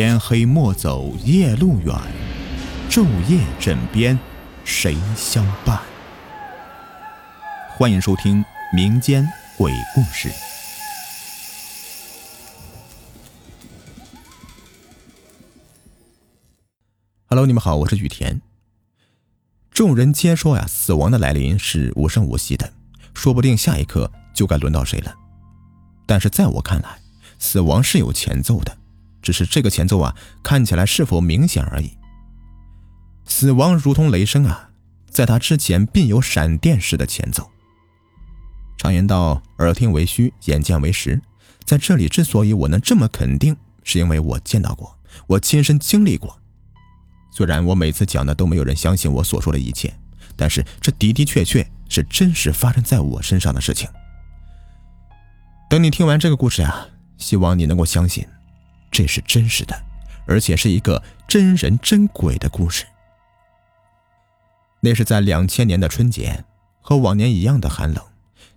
天黑莫走夜路远，昼夜枕边谁相伴？欢迎收听民间鬼故事。Hello，你们好，我是雨田。众人皆说呀，死亡的来临是无声无息的，说不定下一刻就该轮到谁了。但是在我看来，死亡是有前奏的。只是这个前奏啊，看起来是否明显而已。死亡如同雷声啊，在他之前必有闪电式的前奏。常言道，耳听为虚，眼见为实。在这里，之所以我能这么肯定，是因为我见到过，我亲身经历过。虽然我每次讲的都没有人相信我所说的一切，但是这的的确确是真实发生在我身上的事情。等你听完这个故事呀，希望你能够相信。这是真实的，而且是一个真人真鬼的故事。那是在两千年的春节，和往年一样的寒冷，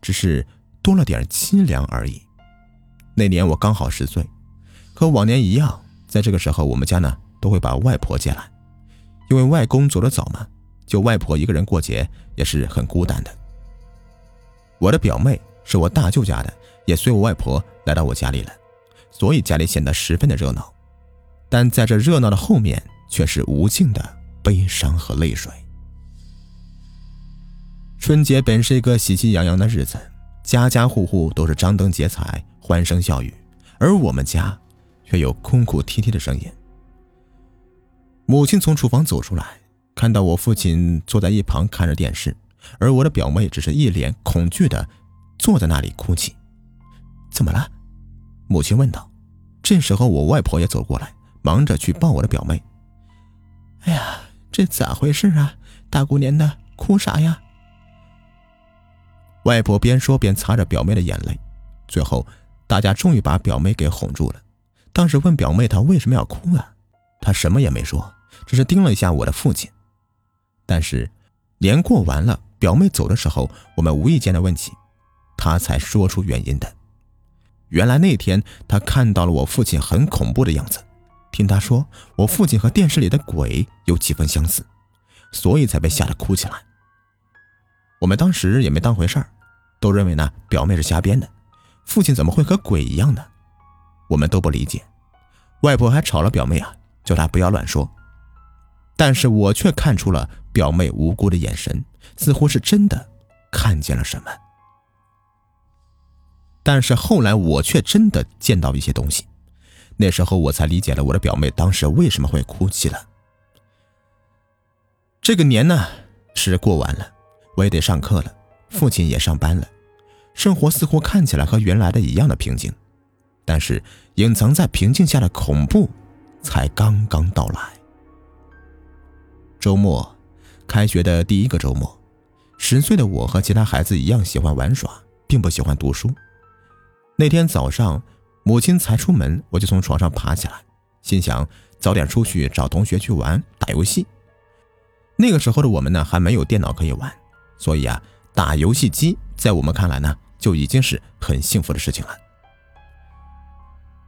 只是多了点凄凉而已。那年我刚好十岁，和往年一样，在这个时候我们家呢都会把外婆接来，因为外公走得早嘛，就外婆一个人过节也是很孤单的。我的表妹是我大舅家的，也随我外婆来到我家里了。所以家里显得十分的热闹，但在这热闹的后面，却是无尽的悲伤和泪水。春节本是一个喜气洋洋的日子，家家户户都是张灯结彩、欢声笑语，而我们家却有哭哭啼啼的声音。母亲从厨房走出来，看到我父亲坐在一旁看着电视，而我的表妹只是一脸恐惧的坐在那里哭泣。怎么了？母亲问道：“这时候，我外婆也走过来，忙着去抱我的表妹。哎呀，这咋回事啊？大过年的，哭啥呀？”外婆边说边擦着表妹的眼泪。最后，大家终于把表妹给哄住了。当时问表妹她为什么要哭啊？她什么也没说，只是盯了一下我的父亲。但是，年过完了，表妹走的时候，我们无意间的问起，她才说出原因的。原来那天他看到了我父亲很恐怖的样子，听他说我父亲和电视里的鬼有几分相似，所以才被吓得哭起来。我们当时也没当回事，都认为呢表妹是瞎编的，父亲怎么会和鬼一样呢？我们都不理解。外婆还吵了表妹啊，叫她不要乱说。但是我却看出了表妹无辜的眼神，似乎是真的看见了什么。但是后来我却真的见到一些东西，那时候我才理解了我的表妹当时为什么会哭泣了。这个年呢是过完了，我也得上课了，父亲也上班了，生活似乎看起来和原来的一样的平静，但是隐藏在平静下的恐怖才刚刚到来。周末，开学的第一个周末，十岁的我和其他孩子一样喜欢玩耍，并不喜欢读书。那天早上，母亲才出门，我就从床上爬起来，心想早点出去找同学去玩打游戏。那个时候的我们呢，还没有电脑可以玩，所以啊，打游戏机在我们看来呢，就已经是很幸福的事情了。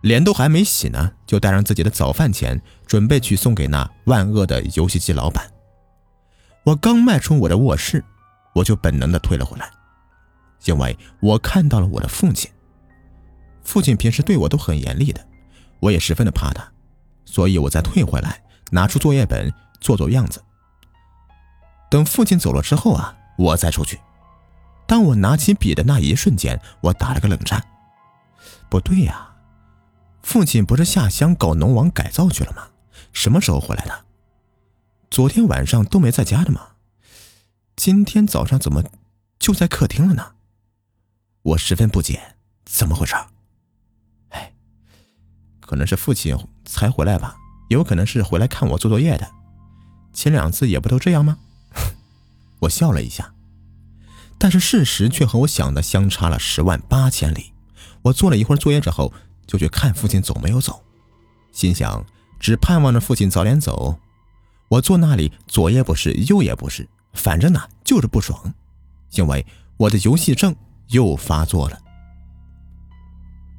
脸都还没洗呢，就带上自己的早饭钱，准备去送给那万恶的游戏机老板。我刚迈出我的卧室，我就本能的退了回来，因为我看到了我的父亲。父亲平时对我都很严厉的，我也十分的怕他，所以我再退回来，拿出作业本做做样子。等父亲走了之后啊，我再出去。当我拿起笔的那一瞬间，我打了个冷战。不对呀，父亲不是下乡搞农网改造去了吗？什么时候回来的？昨天晚上都没在家的吗？今天早上怎么就在客厅了呢？我十分不解，怎么回事？可能是父亲才回来吧，有可能是回来看我做作业的。前两次也不都这样吗？我笑了一下，但是事实却和我想的相差了十万八千里。我做了一会儿作业之后，就去看父亲走没有走，心想只盼望着父亲早点走。我坐那里左也不是，右也不是，反正呢就是不爽，因为我的游戏症又发作了。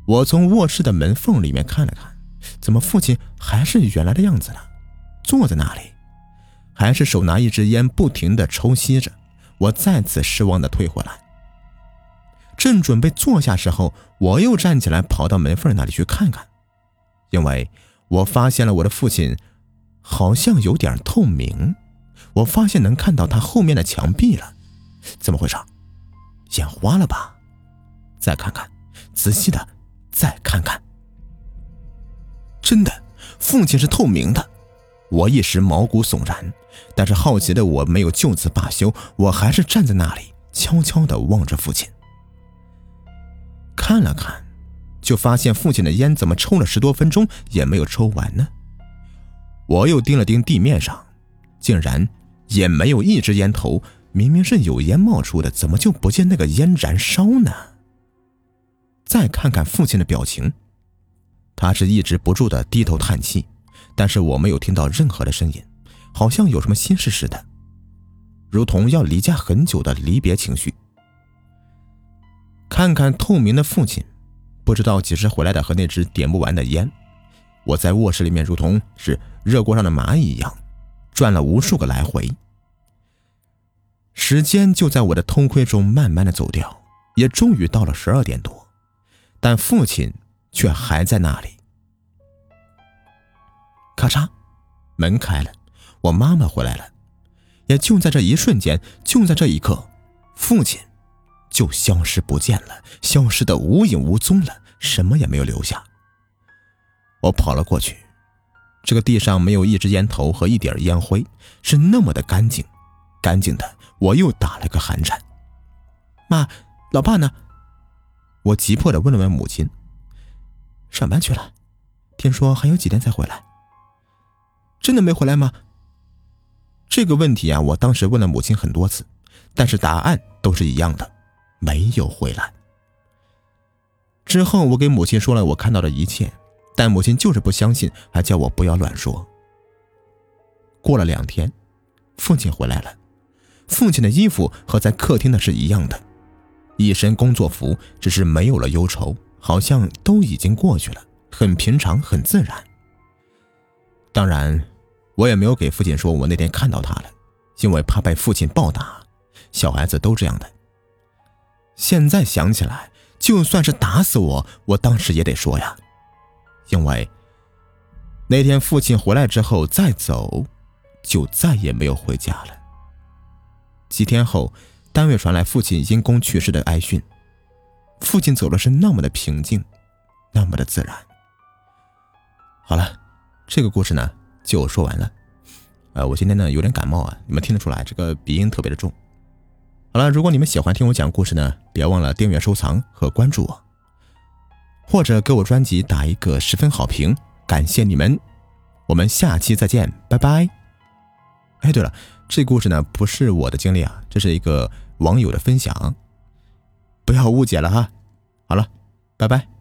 我从卧室的门缝里面看了看，怎么父亲还是原来的样子呢，坐在那里，还是手拿一支烟，不停的抽吸着。我再次失望的退回来，正准备坐下时候，我又站起来跑到门缝那里去看看，因为我发现了我的父亲好像有点透明，我发现能看到他后面的墙壁了，怎么回事？眼花了吧？再看看，仔细的再看看，真的，父亲是透明的。我一时毛骨悚然，但是好奇的我没有就此罢休，我还是站在那里，悄悄的望着父亲。看了看，就发现父亲的烟怎么抽了十多分钟也没有抽完呢？我又盯了盯地面上，竟然也没有一支烟头。明明是有烟冒出的，怎么就不见那个烟燃烧呢？再看看父亲的表情，他是抑制不住的低头叹气，但是我没有听到任何的声音，好像有什么心事似的，如同要离家很久的离别情绪。看看透明的父亲，不知道几时回来的和那只点不完的烟，我在卧室里面如同是热锅上的蚂蚁一样，转了无数个来回。时间就在我的偷窥中慢慢的走掉，也终于到了十二点多，但父亲却还在那里。咔嚓，门开了，我妈妈回来了。也就在这一瞬间，就在这一刻，父亲就消失不见了，消失的无影无踪了，什么也没有留下。我跑了过去，这个地上没有一支烟头和一点烟灰，是那么的干净，干净的。我又打了个寒颤。妈，老爸呢？我急迫的问了问母亲。上班去了，听说还有几天才回来。真的没回来吗？这个问题啊，我当时问了母亲很多次，但是答案都是一样的，没有回来。之后我给母亲说了我看到的一切，但母亲就是不相信，还叫我不要乱说。过了两天，父亲回来了。父亲的衣服和在客厅的是一样的，一身工作服，只是没有了忧愁，好像都已经过去了，很平常，很自然。当然，我也没有给父亲说我那天看到他了，因为怕被父亲暴打，小孩子都这样的。现在想起来，就算是打死我，我当时也得说呀，因为那天父亲回来之后再走，就再也没有回家了。几天后，单位传来父亲因公去世的哀讯。父亲走的是那么的平静，那么的自然。好了，这个故事呢就说完了。呃，我今天呢有点感冒啊，你们听得出来，这个鼻音特别的重。好了，如果你们喜欢听我讲故事呢，别忘了订阅、收藏和关注我，或者给我专辑打一个十分好评，感谢你们。我们下期再见，拜拜。哎，对了。这故事呢不是我的经历啊，这是一个网友的分享，不要误解了哈。好了，拜拜。